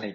Này,